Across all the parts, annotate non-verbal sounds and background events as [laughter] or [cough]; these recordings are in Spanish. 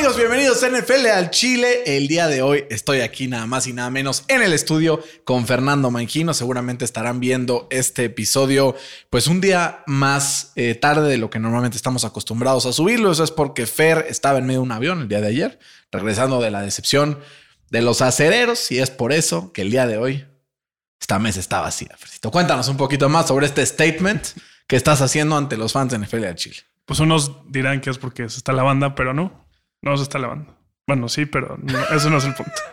¿Qué tal amigos? Bienvenidos a NFL al Chile. El día de hoy estoy aquí nada más y nada menos en el estudio con Fernando Manquino. Seguramente estarán viendo este episodio pues un día más eh, tarde de lo que normalmente estamos acostumbrados a subirlo. Eso es porque Fer estaba en medio de un avión el día de ayer, regresando de la decepción de los acereros y es por eso que el día de hoy esta mesa está vacía. Fercito. Cuéntanos un poquito más sobre este statement que estás haciendo ante los fans de NFL al Chile. Pues unos dirán que es porque está lavando, pero no. No se está lavando. Bueno, sí, pero no, eso no es el punto. [laughs]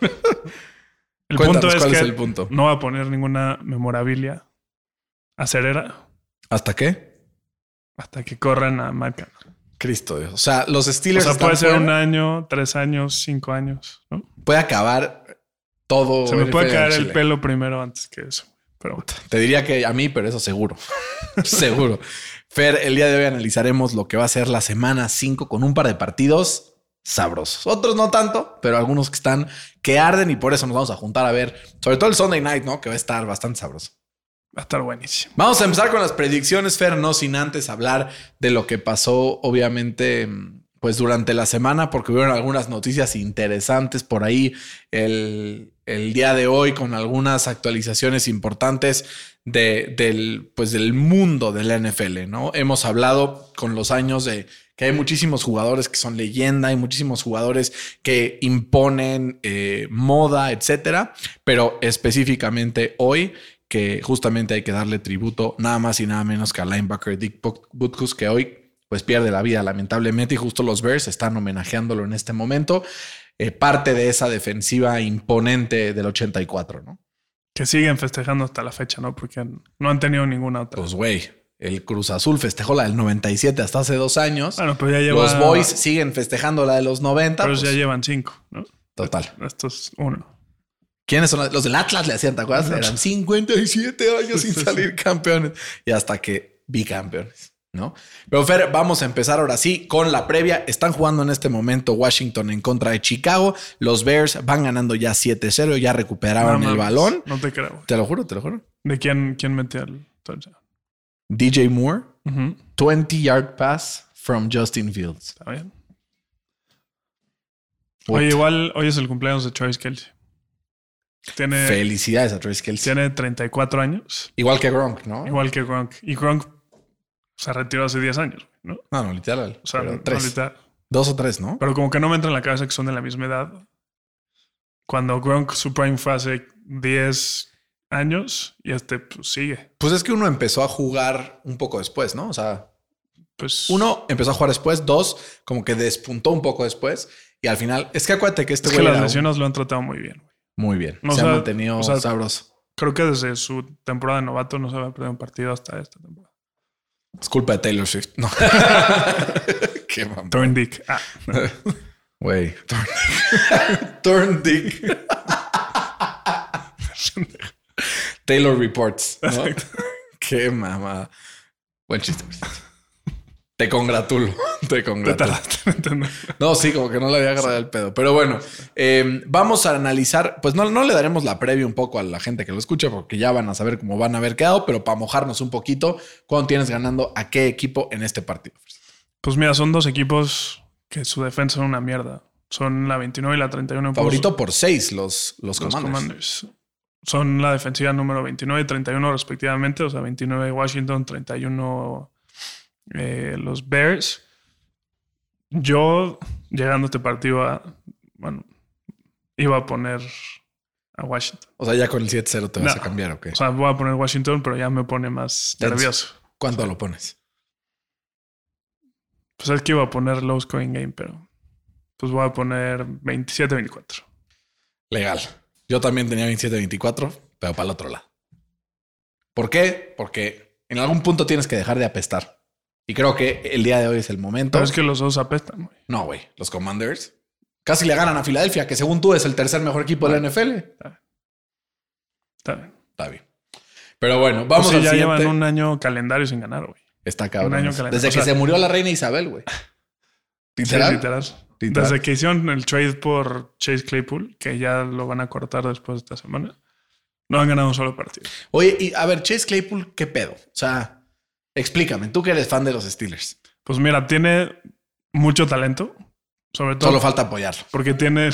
el Cuéntanos, punto es ¿cuál que es el punto? no va a poner ninguna memorabilia acerera ¿Hasta qué? hasta que corran a Macan. Cristo Dios. O sea, los O Steelers sea, están puede ser fuera. un año, tres años, cinco años, ¿no? puede acabar todo. Se me puede caer el pelo primero antes que eso. Pero. Te diría que a mí, pero eso seguro. [laughs] seguro. Fer, el día de hoy analizaremos lo que va a ser la semana 5 con un par de partidos sabrosos. Otros no tanto, pero algunos que están que arden y por eso nos vamos a juntar a ver, sobre todo el Sunday night, ¿no? Que va a estar bastante sabroso. va a estar buenísimo. Vamos a empezar con las predicciones, Fer, no sin antes hablar de lo que pasó, obviamente, pues durante la semana, porque hubieron algunas noticias interesantes por ahí el, el día de hoy con algunas actualizaciones importantes de, del, pues del mundo de la NFL, ¿no? Hemos hablado con los años de que hay muchísimos jugadores que son leyenda, hay muchísimos jugadores que imponen eh, moda, etcétera, pero específicamente hoy que justamente hay que darle tributo nada más y nada menos que al linebacker Dick Butkus, que hoy pues pierde la vida lamentablemente y justo los Bears están homenajeándolo en este momento, eh, parte de esa defensiva imponente del 84, ¿no? Que siguen festejando hasta la fecha, ¿no? Porque no han tenido ninguna otra. Pues güey, el Cruz Azul festejó la del 97 hasta hace dos años. bueno, pero ya lleva. los Boys siguen festejando la de los 90. Pero pues, ya llevan cinco, ¿no? Total. Esto es uno. ¿Quiénes son los, del Atlas? Le hacían, ¿te acuerdas? Eran 57 años sin salir campeones y hasta que bicampeones, ¿no? Pero Fer, vamos a empezar ahora sí con la previa. Están jugando en este momento Washington en contra de Chicago. Los Bears van ganando ya 7-0, ya recuperaron No el balón. No te creo. Te lo juro, te lo juro. ¿De quién, quién metió el touchdown? DJ Moore, Ujú, 20 yard pass from Justin Fields. Está bien. Puta. Oye, igual hoy es el cumpleaños de Travis Kelsey. Tiene, Felicidades a Travis Kelsey. tiene 34 años, Igual que Gronk, ¿no? igual que Gronk. Y Gronk se retiró hace 10 años, ¿no? No, no, literal. O sea, pero no tres. literal. Dos o tres, ¿no? Pero como que no me entra en la cabeza que son de la misma edad. Cuando Gronk su prime fue hace 10 años y este pues, sigue. Pues es que uno empezó a jugar un poco después, ¿no? O sea, Pues uno empezó a jugar después, dos como que despuntó un poco después y al final es que acuérdate que este es que güey las un- lesiones lo han tratado muy bien. güey. muy bien, No, se o sea, ha mantenido o sea, sabroso. Creo que desde su temporada de novato no se había perdido un partido hasta esta temporada. Es culpa de Taylor Swift. No. [laughs] Qué mamá. Turn Dick. Ah, [laughs] Güey. Turn dick. [laughs] Taylor Reports. ¿no? [laughs] Qué mamá. Buen chiste. Te congratulo. Te congratulo. No, sí, como que no le había agarrado el pedo. Pero bueno, eh, vamos a analizar. Pues no, no le daremos la previa un poco a la gente que lo escucha, porque ya van a saber cómo van a haber quedado, pero para mojarnos un poquito, ¿cuándo tienes ganando a qué equipo en este partido? Pues mira, son dos equipos que su defensa son una mierda. Son la 29 y la 31. en Favorito por seis, los, los, los. Commanders. Son la defensiva número 29 y 31 respectivamente. O sea, 29 Washington, 31 eh, los Bears. Yo, llegando a este partido, a, bueno, iba a poner a Washington. O sea, ya con el 7-0 te vas No. a cambiar, ¿ok? O sea, voy a poner Washington, pero ya me pone más nervioso. ¿Cuánto lo pones? Pues es que iba a poner low scoring game, pero pues voy a poner 27-24. Legal. Yo también tenía 27-24, pero para el otro lado. ¿Por qué? Porque en algún punto tienes que dejar de apestar. Y creo que el día de hoy es el momento. Pero es que los dos apestan, güey. No, güey. Los Commanders casi le ganan a Filadelfia, que según tú es el tercer mejor equipo de la NFL. Está bien. Está bien. Pero bueno, vamos sí, al ya siguiente. llevan un año calendario sin ganar, güey. Está cabrón. un año eso. calendario. Desde O que sea- se murió la reina Isabel, güey. [laughs] Sí, Literal. Literal. Desde que hicieron el trade por Chase Claypool, que ya lo van a cortar después de esta semana, no han ganado un solo partido. Oye, y a ver, Chase Claypool, ¿qué pedo? O sea, explícame, tú que eres fan de los Steelers. Pues mira, tiene mucho talento, sobre todo Solo falta apoyarlo. porque tiene,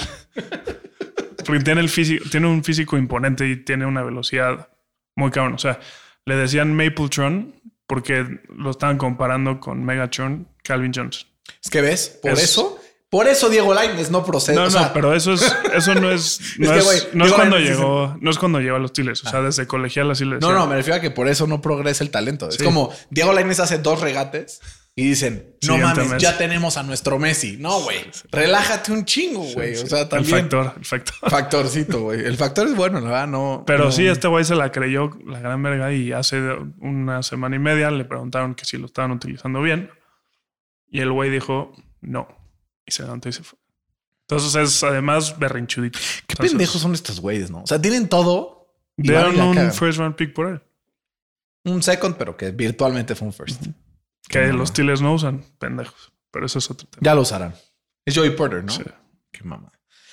porque tiene el físico, tiene un físico imponente y tiene una velocidad muy cabrón. O sea, le decían Mapletron porque lo estaban comparando con Megatron, Calvin Johnson. Es que ves, por Es- eso, por eso Diego Lainez no procede. No, o no, pero eso es, [laughs] eso no es, no que, es, güey, no es cuando dices- llegó, no es cuando llegó a los Steelers. O sea, desde colegial así le No, no, me refiero a que por eso no progresa el talento. Es Sí. como Diego Lainez hace dos regates y dicen, no Siguiente mames, ya tenemos a nuestro Messi. No, güey, relájate un chingo, güey. O sea, el también. factor, el factor. Factorcito, güey. El factor es bueno, la verdad, no. Pero no- sí, este güey se la creyó la gran verga y hace una semana y media le preguntaron que si lo estaban utilizando bien. Y el güey dijo no. Y se levantó y se fue. Entonces es además berrinchudito. Qué Entonces, pendejos son estos güeyes, ¿no? O sea, tienen todo. y Dieron un cagan. first round pick por él. Un second, pero que virtualmente fue un first. Que los. Steelers no usan, pendejos. Pero eso es otro tema. Ya lo usarán. Es Joey Porter, ¿no? Sí. Qué mamá.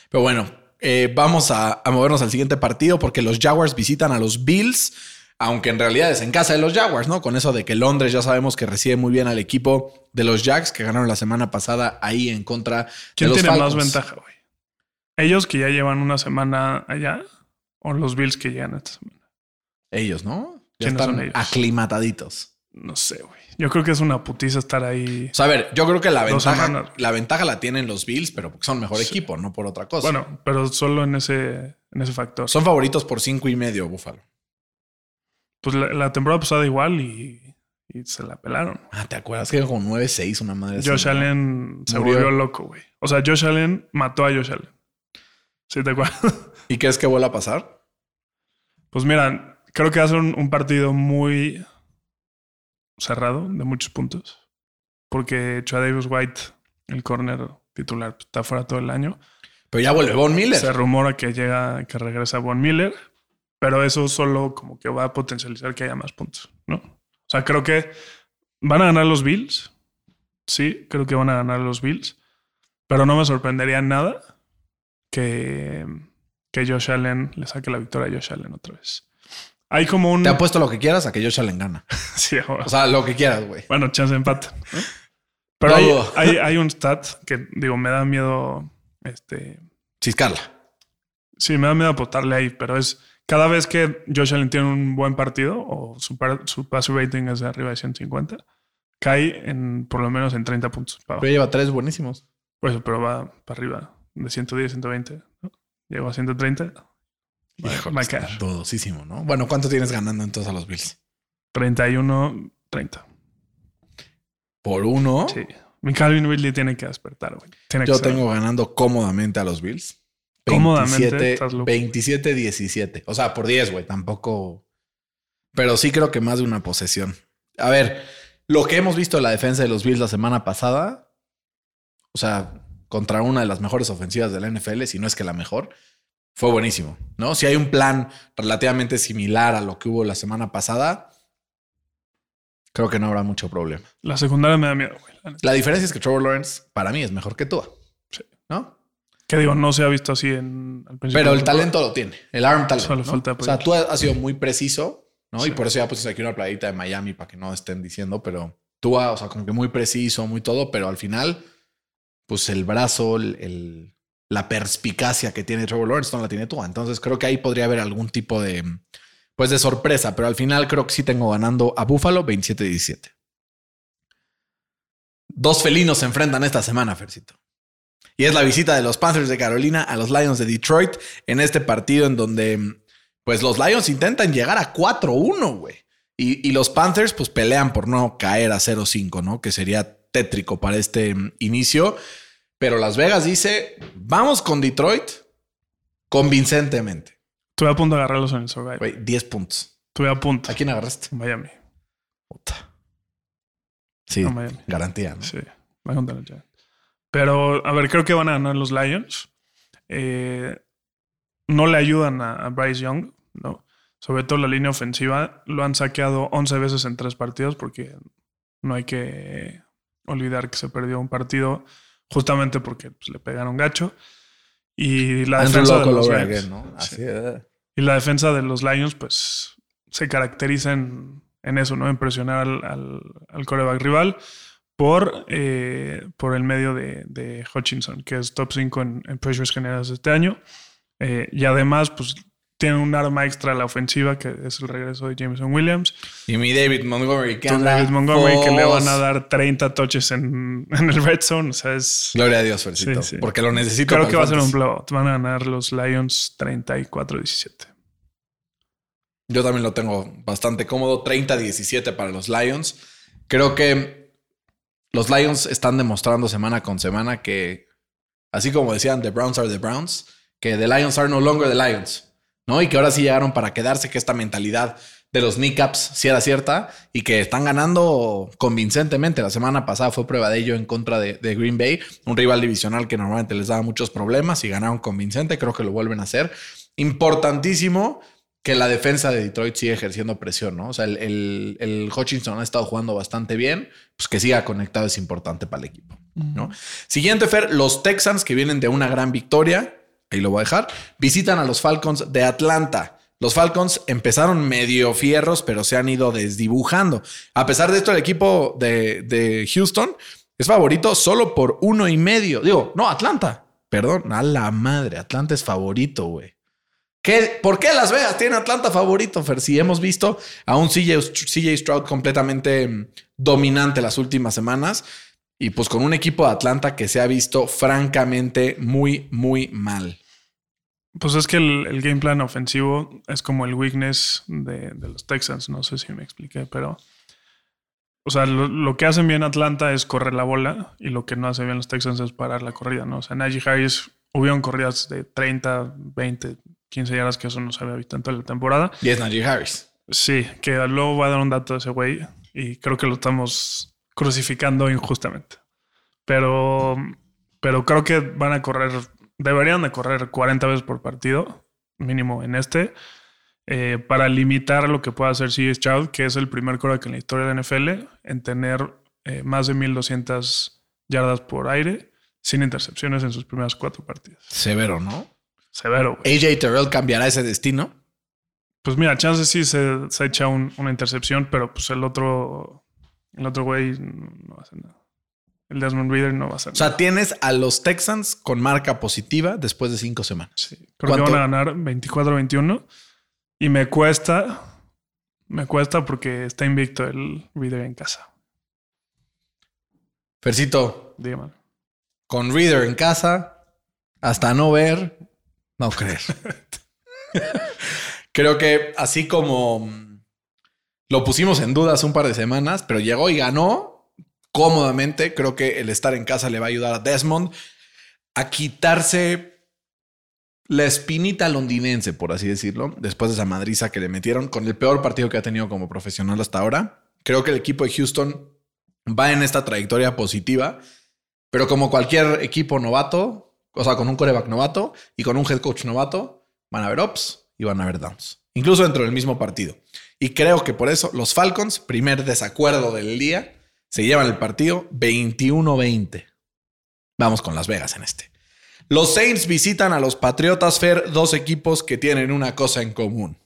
Pero bueno, eh, vamos a, a movernos al siguiente partido porque los Jaguars visitan a los Bills, aunque en realidad es en casa de los Jaguars, ¿no? Con eso de que Londres ya sabemos que recibe muy bien al equipo de los Jags que ganaron la semana pasada ahí en contra ¿Quién de los tiene Falcons. más ventaja, güey? ¿Ellos que ya llevan una semana allá o los Bills que llegan esta semana? Ellos, ¿no? Ya ¿Quiénes están son ellos? aclimataditos. No sé, güey. Yo creo que es una putiza estar ahí. O sea, a ver, yo creo que la ventaja, semanas. la ventaja la tienen los Bills, pero porque son mejor Sí. equipo, no por otra cosa. Bueno, pero solo en ese, en ese factor. son favoritos por cinco y medio, Búfalo. Pues la, la temporada pasada igual y, y se la pelaron. Ah, ¿te acuerdas que con 9-6 una madre así, Josh? Allen se Murió. volvió loco, güey. O sea, Josh Allen mató a Josh Allen. ¿Sí te acuerdas? [laughs] ¿Y crees que vuelva a pasar? Pues mira, creo que hace un, un partido muy cerrado, de muchos puntos. Porque Davis White, el corner titular, pues, está fuera todo el año. Pero ya vuelve Von Miller. Se rumora que llega, que regresa Von Miller, pero eso solo como que va a potencializar que haya más puntos, ¿no? O sea, creo que van a ganar los Bills. Sí, creo que van a ganar los Bills. Pero no me sorprendería nada que, que Josh Allen le saque la victoria a Josh Allen otra vez. Hay como un. Te apuesto lo que quieras a que Josh Allen gana. [laughs] Sí, O sea, lo que quieras, güey. bueno, chance de empate. ¿no? Pero No hay, hay, hay un stat que, digo, me da miedo. Este, Chiscarla. Sí, me da miedo apostarle ahí, pero es cada vez que Josh Allen tiene un buen partido o su, su passer rating es de arriba de 150, cae en por lo menos en 30 puntos. Pero lleva tres buenísimos. Por eso, pero va para arriba de 110, 120. ¿no? Llegó a 130. Va- Híjole, va a está caer. dudosísimo, ¿no? Bueno, ¿cuánto tienes ganando entonces a los Bills? 31, 30. Por uno. Sí. Mi Calvin Ridley tiene que despertar, güey. Tiene Yo tengo ganando cómodamente a los Bills. Cómodamente, 27, estás loco. 27-17. O sea, por 10, güey. Tampoco. Pero sí creo que más de una posesión. A ver, lo que hemos visto de la defensa de los Bills la semana pasada, o sea, contra una de las mejores ofensivas de la NFL, si no es que la mejor, fue buenísimo, ¿no? Si hay un plan relativamente similar a lo que hubo la semana pasada, creo que no habrá mucho problema. La secundaria me da miedo, güey. La diferencia es que Trevor Lawrence para mí es mejor que tú, Sí. ¿no? Que digo, no se ha visto así en al principio Pero el talento lo tiene, el arm talent. Solo ¿no? falta o sea, tú has sido muy preciso, ¿no? Sí. Y por eso ya puse aquí una playita de Miami para que no estén diciendo, pero tú, o sea, como que muy preciso, muy todo, pero al final, pues el brazo, el, el- la perspicacia que tiene Trevor Lawrence no la tiene tú. Entonces creo que ahí podría haber algún tipo de, pues de sorpresa, pero al final creo que sí tengo ganando a Buffalo 27-17. Dos felinos se enfrentan esta semana, Fercito. Y es la visita de los Panthers de Carolina a los Lions de Detroit en este partido en donde pues los Lions intentan llegar a 4-1, güey. Y, y los Panthers pues pelean por no caer a 0-5, ¿no? Que sería tétrico para este mm, inicio. Pero Las Vegas dice, vamos con Detroit convincentemente. Estuve a punto de agarrarlos en el Survivor. Güey, 10 puntos. Estuve a punto. ¿A quién agarraste? Miami. Puta. Sí, A Miami. garantía, ¿no? Sí, va contra los Giants. Pero, a ver, creo que van a ganar los Lions. Eh, no le ayudan a, a Bryce Young, ¿no? sobre todo la línea ofensiva, lo han saqueado 11 veces en tres partidos porque no hay que olvidar que se perdió un partido justamente porque pues, le pegaron gacho. Y la Andrew defensa de los Lions, again, ¿no? sí. Así es. Y la defensa de los Lions, pues, se caracteriza en, en eso, ¿no? En presionar al, al, al coreback rival por, eh, por el medio de, de Hutchinson, que es top 5 en, en pressures generados este año. Eh, y además, pues, tiene un arma extra a la ofensiva, que es el regreso de Jameson Williams. Y mi David Montgomery, que anda David Montgomery, que le van a dar 30 touches en, en el red zone. O sea, es... Gloria a Dios, Fercito. Sí, sí. Porque lo necesito. Creo que va a ser un blowout. Van a ganar los Lions 34-17. Yo también lo tengo bastante cómodo. 30-17 para los Lions. Creo que los Lions están demostrando semana con semana que, así como decían, the Browns are the Browns, que the Lions are no longer the Lions, ¿no? Y que ahora sí llegaron para quedarse, que esta mentalidad de los kneecaps sí era cierta y que están ganando convincentemente. La semana pasada fue prueba de ello en contra de, de Green Bay, un rival divisional que normalmente les daba muchos problemas y ganaron convincente. Creo que lo vuelven a hacer. Importantísimo que la defensa de Detroit sigue ejerciendo presión, ¿no? O sea, el, el, el Hutchinson ha estado jugando bastante bien, pues que siga conectado es importante para el equipo, ¿no? Siguiente, Fer, los Texans que vienen de una gran victoria, ahí lo voy a dejar, visitan a los Falcons de Atlanta. Los Falcons empezaron medio fierros, pero se han ido desdibujando. A pesar de esto, el equipo de, de Houston es favorito solo por uno y medio. Digo, no, Atlanta. Perdón, a la madre. Atlanta es favorito, güey. ¿Qué, ¿Por qué Las Vegas tiene Atlanta favorito, Fer? Si hemos visto a un CJ, Stroud completamente mm, dominante las últimas semanas y pues con un equipo de Atlanta que se ha visto francamente muy, muy mal. Pues es que el, game plan ofensivo es como el weakness de, los Texans. No sé si me expliqué, pero. O sea, lo, que hacen bien Atlanta es correr la bola y lo que no hace bien los Texans es parar la corrida, ¿no? O sea, Najee Harris hubieron corridas de 30, 20, 15 yardas que eso no se había visto en toda la temporada. Y es Najee Harris. Sí, que luego voy a dar un dato de ese güey y creo que lo estamos crucificando injustamente. Pero, pero creo que van a correr, deberían de correr 40 veces por partido, mínimo en este, eh, para limitar lo que pueda hacer CJ Stroud, que es el primer quarterback en la historia de la NFL en tener eh, más de 1200 yardas por aire sin intercepciones en sus primeras cuatro partidos. Severo, ¿no? Severo, güey. AJ Terrell cambiará ese destino. Pues mira, chance sí se, se echa un- una intercepción, pero pues el otro, el otro güey no va a hacer nada. El Desmond Reader no va a hacer O sea, nada. tienes a los Texans con marca positiva después de cinco semanas. Sí, creo van a ganar 24-21 y me cuesta, me cuesta porque está invicto el Reader en casa. Fercito, Dígame. con Reader en casa, hasta no ver, no creer. [laughs] Creo que así como lo pusimos en duda hace un par de semanas, pero llegó y ganó cómodamente. Creo que el estar en casa le va a ayudar a Desmond a quitarse la espinita londinense, por así decirlo, después de esa madriza que le metieron con el peor partido que ha tenido como profesional hasta ahora. Creo que el equipo de Houston va en esta trayectoria positiva, pero como cualquier equipo novato, o sea, con un coreback novato y con un head coach novato, van a haber ups y van a haber downs, incluso dentro del mismo partido. Y creo que por eso los Falcons, primer desacuerdo del día, se llevan el partido 21-20. Vamos con Las Vegas en este. Los Saints visitan a los Patriotas Fer, dos equipos que tienen una cosa en común.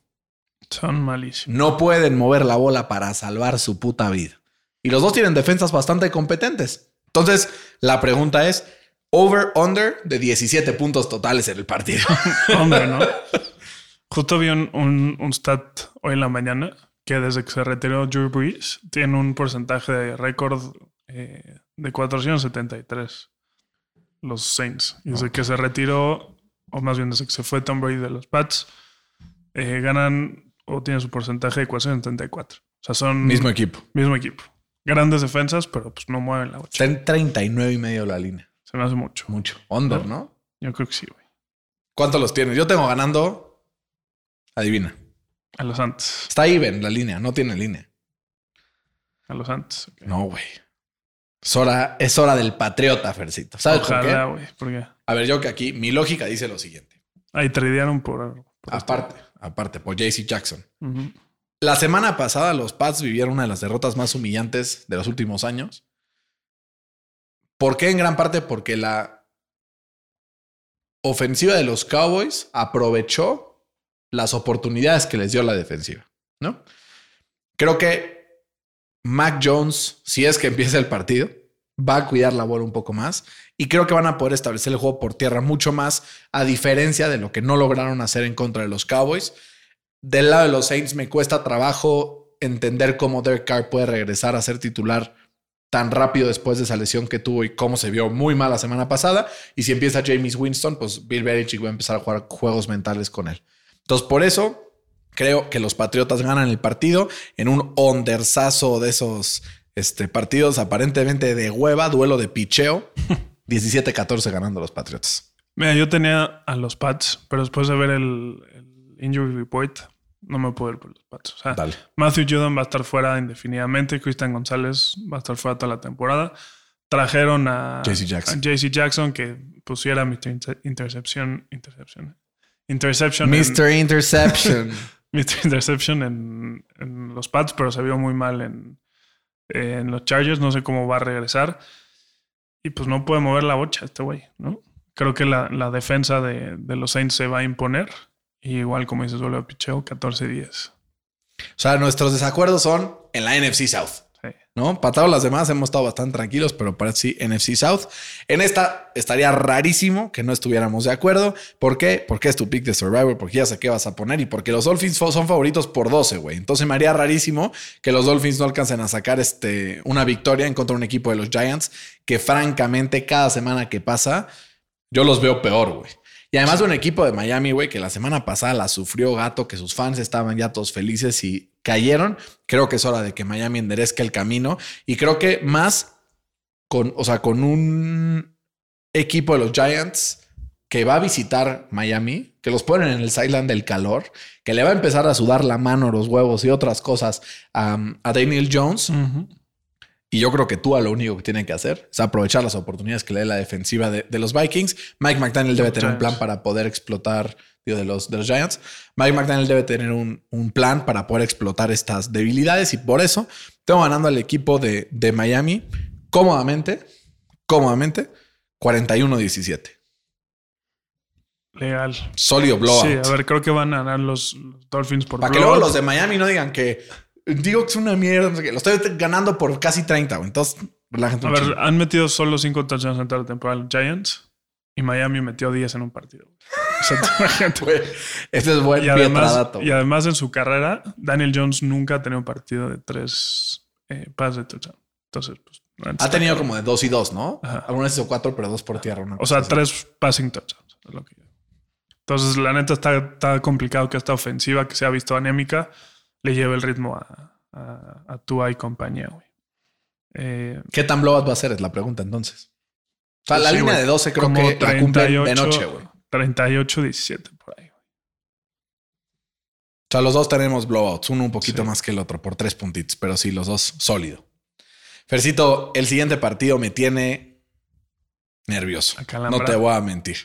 Son malísimos. No pueden mover la bola para salvar su puta vida. Y los dos tienen defensas bastante competentes. Entonces, la pregunta es, over-under de 17 puntos totales en el partido. [laughs] Hombre, ¿no? [laughs] Justo vi un, un, un stat hoy en la mañana que desde que se retiró Drew Brees tiene un porcentaje de récord eh, de 473 los Saints. Y desde que se retiró, o más bien desde que se fue Tom Brady de los Pats, eh, ganan o tienen su porcentaje de 474. O sea, son Mismo equipo. mismo equipo. Grandes defensas, pero pues no mueven la bocha. Está en 39 y medio la línea. Se me hace mucho. Mucho. Under, ¿no? Yo creo que sí, güey. ¿Cuántos los tienes? Yo tengo ganando. Adivina. A los Santos. Está even la línea, no tiene línea. A los Santos. No, güey. Es hora, es hora del patriota, Fercito. ¿Sabes por Ojalá, qué? güey. Porque A ver, yo que aquí, mi lógica dice lo siguiente. ahí tradearon por. por Aparte, aparte, por JC Jackson. La semana pasada los Pats vivieron una de las derrotas más humillantes de los últimos años. ¿Por qué? En gran parte porque la ofensiva de los Cowboys aprovechó las oportunidades que les dio la defensiva, ¿no? Creo que Mac Jones, si es que empieza el partido, va a cuidar la bola un poco más y creo que van a poder establecer el juego por tierra mucho más, a diferencia de lo que no lograron hacer en contra de los Cowboys. Del lado de los Saints me cuesta trabajo entender cómo Derek Carr puede regresar a ser titular tan rápido después de esa lesión que tuvo y cómo se vio muy mal la semana pasada. Y si empieza James Winston, pues Bill Belichick va a empezar a jugar juegos mentales con él. Entonces, por eso creo que los Patriotas ganan el partido en un ondersazo de esos este, partidos aparentemente de hueva, duelo de picheo. [laughs] 17-14 ganando los Patriotas. Mira, yo tenía a los Pats, pero después de ver el, el injury report, no me puedo ir por los Pats. O sea, Dale. Matthew Judon va a estar fuera indefinidamente. Christian González va a estar fuera toda la temporada. Trajeron a JC Jackson. Jackson que pusiera Mr. Inter- Intercepción. Intercepción. Interception. en- Mr. Interception. [laughs] Mr. Interception en, en los Pats, pero se vio muy mal en, en los Chargers. No sé cómo va a regresar. Y pues no puede mover la bocha este güey, ¿no? Creo que la, la defensa de, de los Saints se va a imponer. Y igual, como dices, vuelve a picheo, 14-10. O sea, nuestros desacuerdos son en la NFC South. Sí. ¿no? Para todos los demás hemos estado bastante tranquilos, pero para sí, NFC South. En esta estaría rarísimo que no estuviéramos de acuerdo. ¿Por qué? Porque es tu pick de Survivor, porque ya sé qué vas a poner y porque los Dolphins son favoritos por 12, güey. Entonces me haría rarísimo que los Dolphins no alcancen a sacar este, una victoria en contra de un equipo de los Giants que francamente cada semana que pasa yo los veo peor, güey. Y además de un equipo de Miami, güey, que la semana pasada la sufrió gato, que sus fans estaban ya todos felices y cayeron. Creo que es hora de que Miami enderezca el camino. Y creo que más con, o sea, con un equipo de los Giants que va a visitar Miami, que los ponen en el sideline del calor, que le va a empezar a sudar la mano, los huevos y otras cosas a Daniel Jones. Y yo creo que tú a lo único que tiene que hacer es aprovechar las oportunidades que le dé la defensiva de, de los Vikings. Mike McDaniel debe tener un plan para poder explotar, digo, de los, de los Giants. Mike McDaniel debe tener un, un plan para poder explotar estas debilidades y por eso tengo ganando al equipo de, de Miami cómodamente, cómodamente, 41-17. Legal. Sólido blowout. Sí, a ver, creo que van a ganar los, Dolphins por Para que luego los de Miami no digan que digo que es una mierda, no sé qué. Lo estoy ganando por casi 30, güey. Entonces, relájate A ver, chingo. han metido solo 5 touchdowns en toda la temporada Giants y Miami metió 10 en un partido. [laughs] Güey, Este es buen y, además, pietradato, y además en su carrera, Daniel Jones nunca ha tenido un partido de 3 eh, pases de touchdown. Entonces, pues... Ha tenido como de dos y dos, ¿no? Ajá. Algunas hizo cuatro, pero dos por tierra. una O sea, así. tres passing touchdowns. es lo que yo- Entonces, la neta está, está complicado que esta ofensiva que se ha visto anémica le lleve el ritmo a, a, a Tua y compañía, güey. Eh, ¿Qué tan blowout va a ser? Es la pregunta entonces. O sea, Pues la sí, línea de 12 creo como que la cumplen de 38, noche, güey. O 38-17 por ahí. sea, los dos tenemos blowouts, uno un poquito Sí. más que el otro, por tres puntitos, pero sí, los dos sólido. Fercito, el siguiente partido me tiene nervioso. No te voy a mentir.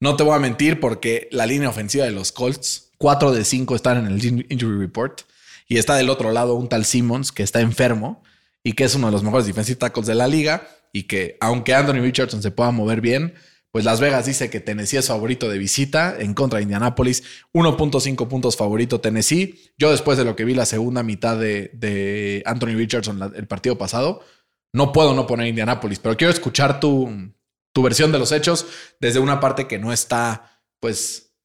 No te voy a mentir porque la línea ofensiva de los Colts, 4 de 5 están en el in- injury report y está del otro lado un tal Simmons que está enfermo y que es uno de los mejores defensive tackles de la liga y que aunque Anthony Richardson se pueda mover bien, pues Las Vegas dice que Tennessee es favorito de visita en contra de Indianapolis. 1.5 puntos favorito Tennessee. Yo después de lo que vi la segunda mitad de, de Anthony Richardson el partido pasado, no puedo no poner Indianapolis, pero quiero escuchar tu, tu versión de los hechos desde una parte que no está pues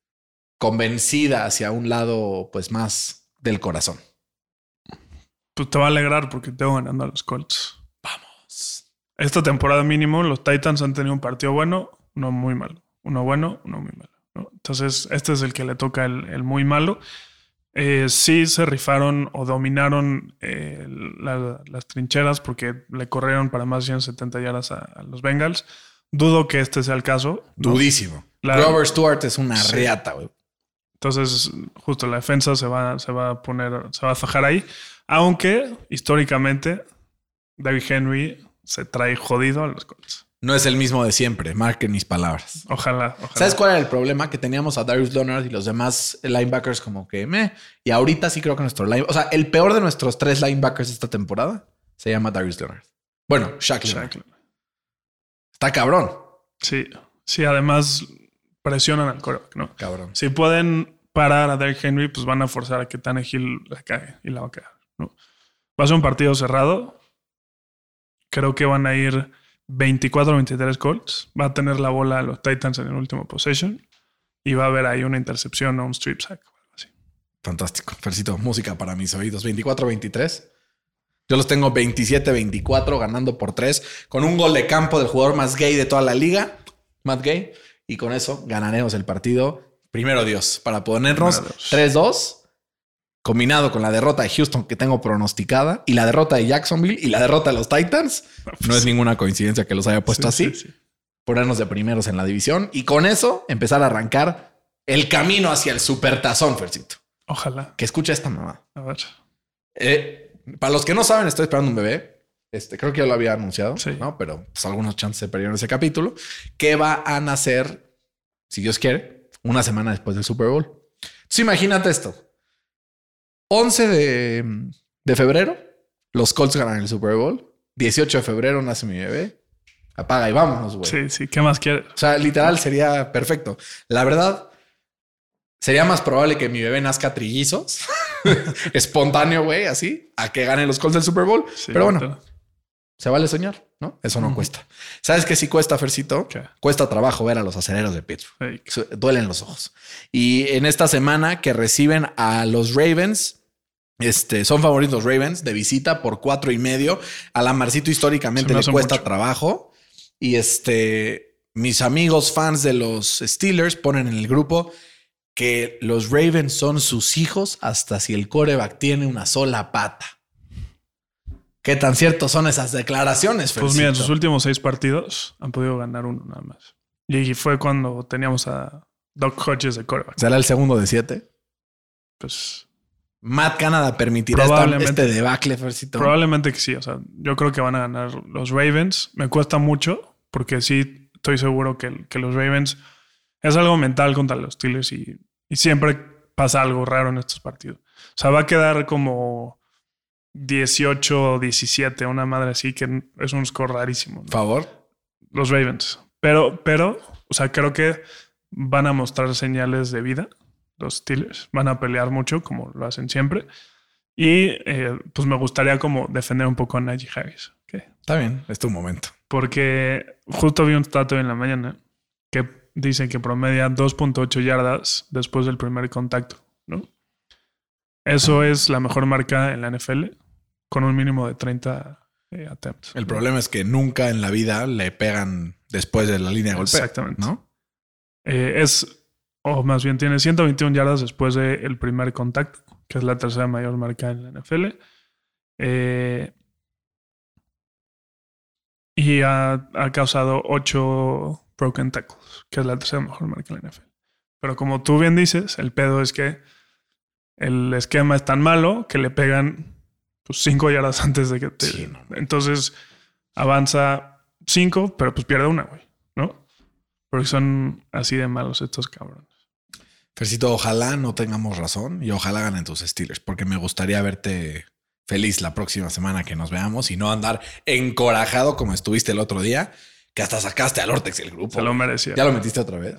convencida hacia un lado pues más del corazón. Pues te va a alegrar porque tengo ganando a los Colts. Vamos. Esta temporada mínimo, los Titans han tenido un partido bueno, uno muy malo. Uno bueno, uno muy malo. ¿no? Entonces, este es el que le toca el, el muy malo. Eh, sí se rifaron o dominaron eh, la- las trincheras porque le corrieron para más de 170 yardas a, a los Bengals. Dudo que este sea el caso. ¿no? Dudísimo. La- Robert Stewart es una Sí. reata, güey. Entonces, justo la defensa se va, se va a poner, se va a fajar ahí. Aunque históricamente, David Henry se trae jodido a los Colts. no es el mismo de siempre. Marquen mis palabras. Ojalá, ojalá. ¿Sabes cuál era el problema? Que teníamos a Darius Leonard y los demás linebackers como que me. Y ahorita sí creo que nuestro line, o sea, el peor de nuestros tres linebackers esta temporada se llama Darius Leonard. Bueno, Shaq Leonard. Shaq. Está cabrón. Sí, sí, además presionan al coreback, ¿no? Cabrón. Si pueden parar a Derrick Henry, pues van a forzar a que Tannehill la cague y la va a cagar, ¿no? Va a ser un partido cerrado. Creo que van a ir 24-23 Colts. Va a tener la bola a los Titans en el último possession. Y va a haber ahí una intercepción o un strip sack así. Fantástico. Fercito, música para mis oídos. 24-23. Yo los tengo 27-24 ganando por 3 con un gol de campo del jugador más gay de toda la liga, Matt Gay. Y con eso ganaremos el partido. Primero Dios, para ponernos Primero 3-2, combinado con la derrota de Houston que tengo pronosticada y la derrota de Jacksonville y la derrota de los Titans. No es ninguna coincidencia que los haya puesto Sí, así. sí, sí. Ponernos de primeros en la división y con eso empezar a arrancar el camino hacia el supertazón, Fercito. Ojalá. Que escucha esta mamá. A ver. Eh, para los que no saben, estoy esperando un bebé. Este, creo que ya lo había anunciado. ¿no? Pero pues, algunos chances se perdieron ese capítulo. Que va a nacer, si Dios quiere, una semana después del Super Bowl. Entonces imagínate esto. 11 de, de febrero, los Colts ganan el Super Bowl. 18 de febrero nace mi bebé. Apaga y vámonos, güey. Sí, sí. ¿Qué más quieres? O sea, literal sería perfecto. La verdad, sería más probable que mi bebé nazca trillizos, [laughs] espontáneo, güey, así, a que gane los Colts del Super Bowl. Sí, Pero bueno, se vale soñar, ¿no? Eso no cuesta. ¿Sabes qué sí cuesta, Fercito? ¿Qué? Cuesta trabajo ver a los aceleros de Pittsburgh. Hey, Duelen los ojos. Y en esta semana que reciben a los Ravens, este, son favoritos Ravens de visita por cuatro y medio. A la Marcito históricamente le cuesta mucho. trabajo. Y este, mis amigos fans de los Steelers ponen en el grupo que los Ravens son sus hijos hasta si el coreback tiene una sola pata. ¿Qué tan ciertos son esas declaraciones? Pues mira, en sus últimos seis partidos han podido ganar uno nada más. Y fue cuando teníamos a Doc Hodges de coreback. ¿Será el segundo de siete? Pues Matt Canada permitirá este debacle, Fercito. probablemente que sí. O sea, yo creo que van a ganar los Ravens. Me cuesta mucho porque sí estoy seguro que, que los Ravens es algo mental contra los Steelers y, y siempre pasa algo raro en estos partidos. O sea, va a quedar como 18, 17, una madre así que es un score rarísimo. ¿no? favor. Los Ravens. Pero, pero, o sea, creo que van a mostrar señales de vida. Los Steelers van a pelear mucho, como lo hacen siempre. Y eh, pues me gustaría como defender un poco a Najee Harris. ¿ok? Está bien, es tu momento. Porque justo vi un dato en la mañana que dice que promedia 2.8 yardas después del primer contacto, ¿no? Eso es la mejor marca en la NFL con un mínimo de 30 eh, attempts. El problema es que nunca en la vida le pegan después de la línea de golpeo. Exactamente. ¿No? Eh, es, o más bien tiene 121 yardas después del primer contacto, que es la tercera mayor marca en la NFL. Eh, y ha, ha causado 8 broken tackles, que es la tercera mejor marca en la NFL. Pero como tú bien dices, el pedo es que el esquema es tan malo que le pegan 5 yardas antes de que te... Sí, no, no. Entonces avanza 5, pero pues pierde una, güey, ¿no? Porque son así de malos estos cabrones. Fercito, ojalá no tengamos razón y ojalá ganen tus Steelers, porque me gustaría verte feliz la próxima semana que nos veamos y no andar encorajado como estuviste el otro día, que hasta sacaste al Ortex el grupo. Se lo merecía. ¿Ya lo metiste otra vez?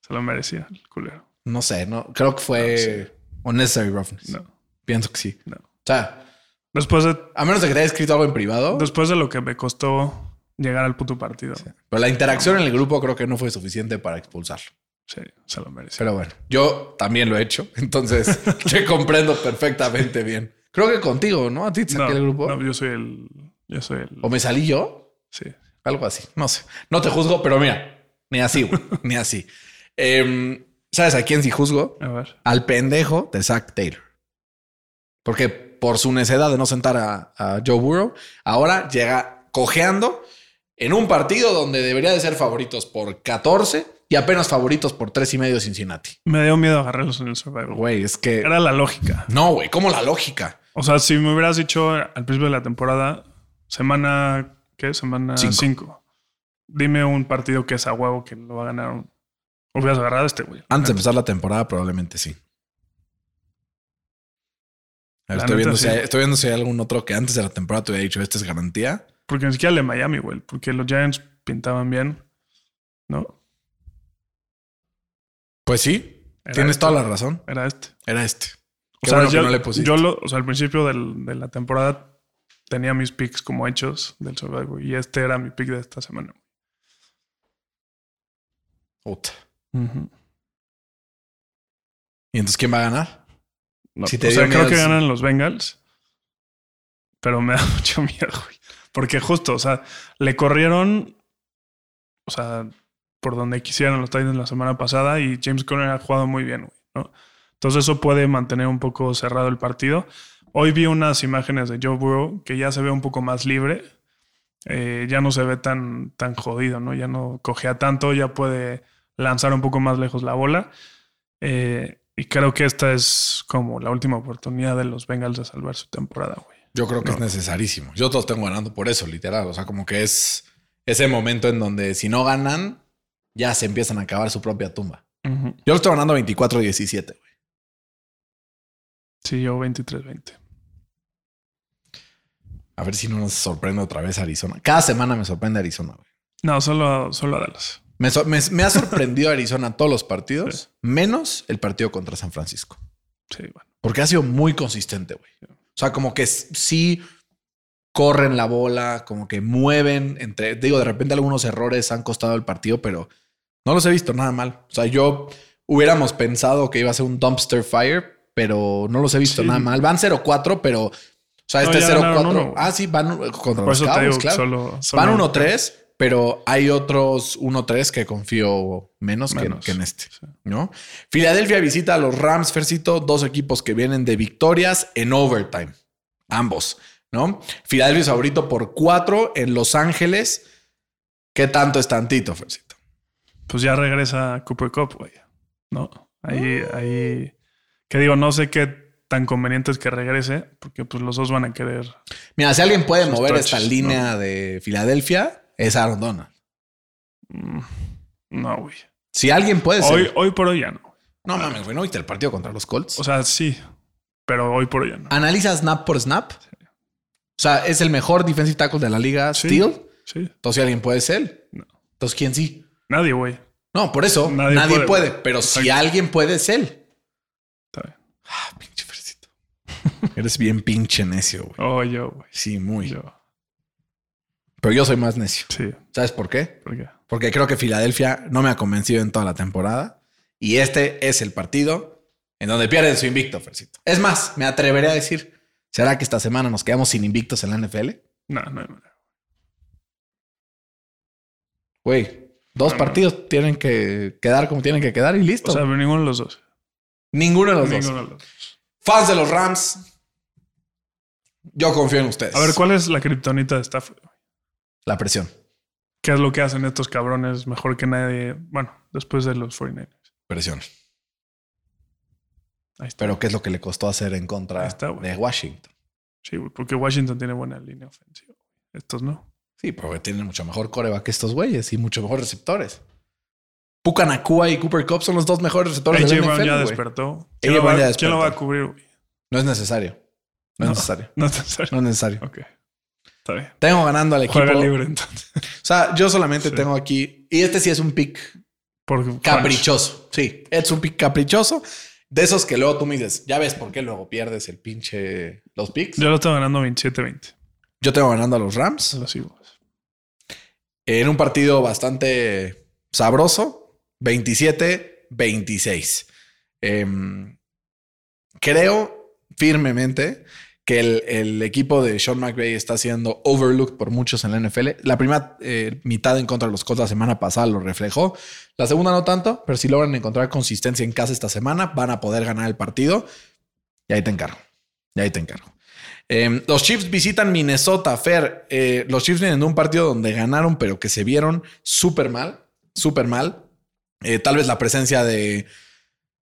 Se lo merecía, el culero. No sé, no creo que fue unnecessary roughness. No, Pienso que sí. no. O sea, Después de, a menos de que te haya escrito algo en privado, después de lo que me costó llegar al puto partido. Sí, pero la interacción en el grupo creo que no fue suficiente para expulsarlo. se lo merecía. Pero bueno, yo también lo he hecho, entonces [laughs] te comprendo perfectamente bien. Creo que contigo, ¿no? A ti te saqué no, el grupo. no, yo soy el. Yo soy el. ¿O me salí yo? Sí. Algo así. No sé. No te juzgo, pero mira, ni así, güey. [laughs] ni así. Em, ¿Sabes a quién sí juzgo? A ver. Al pendejo de Zach Taylor. Porque por su necedad de no sentar a, a Joe Burrow, ahora llega cojeando en un partido donde debería de ser favoritos por 14 y apenas favoritos por tres y medio Cincinnati. Me dio miedo agarrarlos en el survival. Güey, es que... Era la lógica. No, güey, ¿cómo la lógica? O sea, si me hubieras dicho al principio de la temporada, semana, ¿qué? Semana Cinco. 5. Dime un partido que es a huevo que lo va a ganar. Hubieras agarrado este, güey. Antes de empezar la temporada, probablemente sí. Ver, estoy, viendo si hay, estoy viendo si hay algún otro que antes de la temporada te hubiera dicho, este es garantía. Porque ni siquiera el de Miami, güey. Porque los Giants pintaban bien. ¿No? Pues sí, Era tienes este. toda la razón. Era este. Era este. O Qué sea, bueno yo, no le pusiste. yo lo, o sea, al principio del- de la temporada tenía mis picks como hechos del Survivor. Y este era mi pick de esta semana. Puta. Ujú. ¿Y entonces quién va a ganar? No, Si te o sea, creo que ganan los Bengals. Pero me [laughs] da mucho miedo, güey. Porque justo, o sea, le corrieron, o sea, por donde quisieran los Titans la semana pasada y James Conner ha jugado muy bien, güey, ¿no? Entonces eso puede mantener un poco cerrado el partido. Hoy vi unas imágenes de Joe Burrow que ya se ve un poco más libre. Eh, ya no se ve tan, tan jodido, ¿no? Ya no cogea tanto, ya puede lanzar un poco más lejos la bola. Eh, creo que esta es como la última oportunidad de los Bengals de salvar su temporada, güey. Yo creo que es necesarísimo. Yo todos tengo ganando por eso, literal. O sea, como que es ese momento en donde si no ganan, ya se empiezan a acabar su propia tumba. Ujú. Yo lo estoy ganando 24-17, güey. Sí, yo 23-20. A ver si no nos sorprende otra vez Arizona. Cada semana me sorprende Arizona, güey. No, solo, solo a Dallas. Me, so- me- me ha [laughs] sorprendido Arizona todos los partidos, menos el partido contra San Francisco. Sí, bueno. Porque ha sido muy consistente, güey. O sea, como que sí corren la bola, como que mueven entre. Digo, de repente algunos errores han costado el partido, pero no los he visto nada mal. O sea, yo hubiéramos pensado que iba a ser un dumpster fire, pero no los he visto Sí. nada mal. Van 0-4, pero. O sea, este ya es ganaron 0-4. uno. Ah, sí, van contra Por los Cowboys, claro. solo, solo- Van 1-3, pero hay otros 1-3 que confío menos, que- Menos, Que, en este. ¿no? Filadelfia visita a los Rams, Fercito, dos equipos que vienen de victorias en overtime. Ambos, ¿no? Filadelfia es favorito por 4 en Los Ángeles. ¿Qué tanto es tantito, Fercito? Pues ya regresa Cooper Cup, güey. No, ahí, ahí. Que digo, no sé qué tan conveniente es que regrese, porque pues los dos van a querer. Mira, si alguien puede mover touches, esta línea de Filadelfia, es Aaron Donald. Mm, No, güey. Si alguien puede ser. Hoy, hoy por hoy ya no. No mames, güey, ¿no viste el partido contra los Colts? O sea, sí, pero hoy por hoy ya no. Analiza snap por snap. O sea, es el mejor defensive tackle de la liga, Sí. Steel. Sí, Entonces, si alguien puede ser. No. Entonces, ¿quién sí? nadie, güey. No, por eso nadie, Nadie puede, puede. Pero si alguien puede, es él. Está bien. Ah, pinche Fercito. Eres bien pinche necio, güey. Oh, yo, güey. Sí, muy. Yo. Pero yo soy más necio. Sí, ¿Sabes por qué? ¿por qué? Porque creo que Filadelfia no me ha convencido en toda la temporada. Y este es el partido en donde pierden su invicto, Fercito. Es más, me atreveré a decir, ¿será que esta semana nos quedamos sin invictos en la NFL? No, no, no. Güey, dos No, no. partidos tienen que quedar como tienen que quedar y listo. O sea, ninguno de los dos. Ninguno de los dos. Ninguno de los dos. Fans de los Rams, yo confío en ustedes. A ver, ¿cuál es la kriptonita de Stafford? La presión. ¿Qué es lo que hacen estos cabrones mejor que nadie? Bueno, después de los 49ers. Presión. Ahí está. Pero ¿qué es lo que le costó hacer en contra está, de Washington? Sí, porque Washington tiene buena línea ofensiva. Estos no. Sí, porque tienen mucho mejor coreback que estos güeyes y mucho mejor receptores. Puka Nakua y Cooper Cup son los dos mejores receptores de la NFL, ya despertó. ¿Quién, lo va, ya quién lo va a despertó. cubrir? No es necesario. No, es necesario. [laughs] No es necesario. No es necesario. Ok. Está bien. Tengo ganando al equipo. Juega libre entonces. O sea, yo solamente Sí. tengo aquí. Y este sí es un pick Por caprichoso. Sí, es un pick caprichoso. De esos que luego tú me dices, ya ves por qué luego pierdes el pinche los picks. Yo lo estoy ganando 27-20. Yo tengo ganando a los Rams. Lo sigo. En un partido bastante sabroso, 27-26. Em, creo firmemente que el, equipo de Sean McVay está siendo overlooked por muchos en la NFL. La primera eh, mitad en contra de los Colts la semana pasada lo reflejó. La segunda no tanto, pero si logran encontrar consistencia en casa esta semana, van a poder ganar el partido. Y ahí te encargo. Y ahí te encargo. Eh, los Chiefs visitan Minnesota. Fer, eh, los Chiefs vienen de un partido donde ganaron, pero que se vieron súper mal, súper mal. Eh, tal vez la presencia de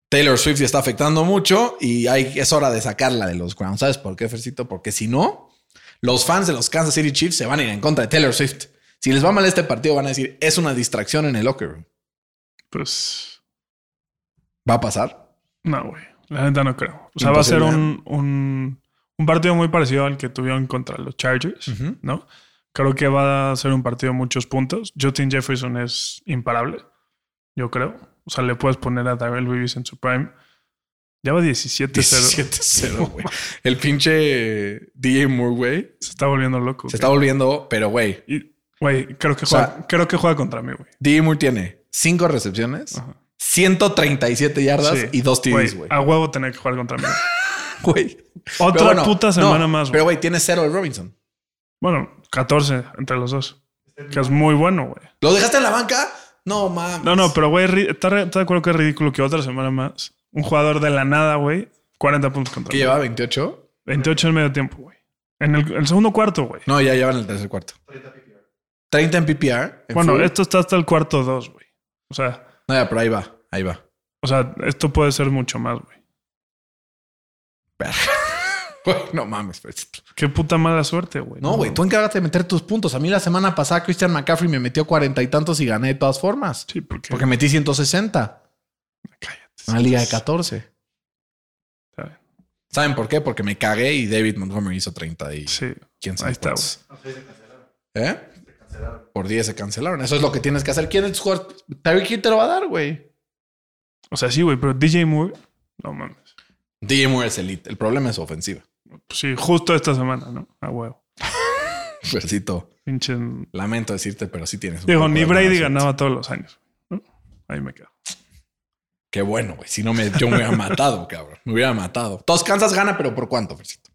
Taylor Swift está afectando mucho y hay, es hora de sacarla de los grounds. ¿Sabes por qué, Fercito? Porque si no, los fans de los Kansas City Chiefs se van a ir en contra de Taylor Swift. Si les va mal este partido, van a decir, es una distracción en el locker room. Pues ¿Va a pasar? no, güey. La neta no creo. O sea, va a ser un, un, un partido muy parecido al que tuvieron contra los Chargers. ¿no? Creo que va a ser un partido de muchos puntos. Justin Jefferson es imparable, yo creo. O sea, le puedes poner a Tyrell Willis en su prime. Ya va 17-0. 17-0, güey. El pinche DJ Moore, güey, Se está volviendo loco. se está volviendo, pero güey, Güey, creo que O sea- juega, creo que juega contra mí, güey. DJ Moore tiene 5 recepciones, 137 yardas Sí. y 2 TDs, güey. A huevo tener que jugar contra mí. [laughs] Güey. Otra bueno, puta no, semana más, güey. Pero güey, tiene 0 el Robinson. Bueno, 14 entre los dos. Que es muy bueno, güey. ¿Lo dejaste en la banca? No mames. No, no, pero güey, ¿estás ¿estás de acuerdo que es ridículo que otra semana más un jugador de la nada, güey, 40 puntos contra ¿Qué mí? lleva 28? 28 en medio tiempo, güey. En el, el segundo cuarto, güey. No, ya llevan el tercer cuarto. 30 en PPR. en Bueno, full. esto está hasta el cuarto 2, güey. O sea, No, ya, pero ahí va, ahí va. o sea, esto puede ser mucho más, güey. Verga. Güey, no mames, pues. Qué puta mala suerte, güey. No, güey, tú encárgate de meter tus puntos. A mí la semana pasada Christian McCaffrey me metió cuarenta y tantos y gané de todas formas. Sí, porque. Porque metí 160. Cállate. Una liga de 14. Está bien. ¿Saben por qué? Porque me cagué y David Montgomery hizo 30 y Sí. quién sabe Ahí está. ¿Eh? Por 10 se cancelaron. Eso es lo que tienes que hacer. ¿Quién es tu jugador? Tyreek Hill te lo va a dar, güey. O sea, sí, güey, pero DJ Moore, no mames. DJ Moore es elite. El problema es su ofensiva. Pues sí, justo esta semana, ¿no? A huevo. [laughs] Fercito, Pinche. lamento decirte, pero sí tienes. Digo, ni Brady ganaba todos los años. ¿no? Ahí me quedo. Qué bueno, güey. Si no me, yo me hubiera [laughs] matado, cabrón. Me hubiera matado. Todos Kansas gana, pero ¿por cuánto, Fercito?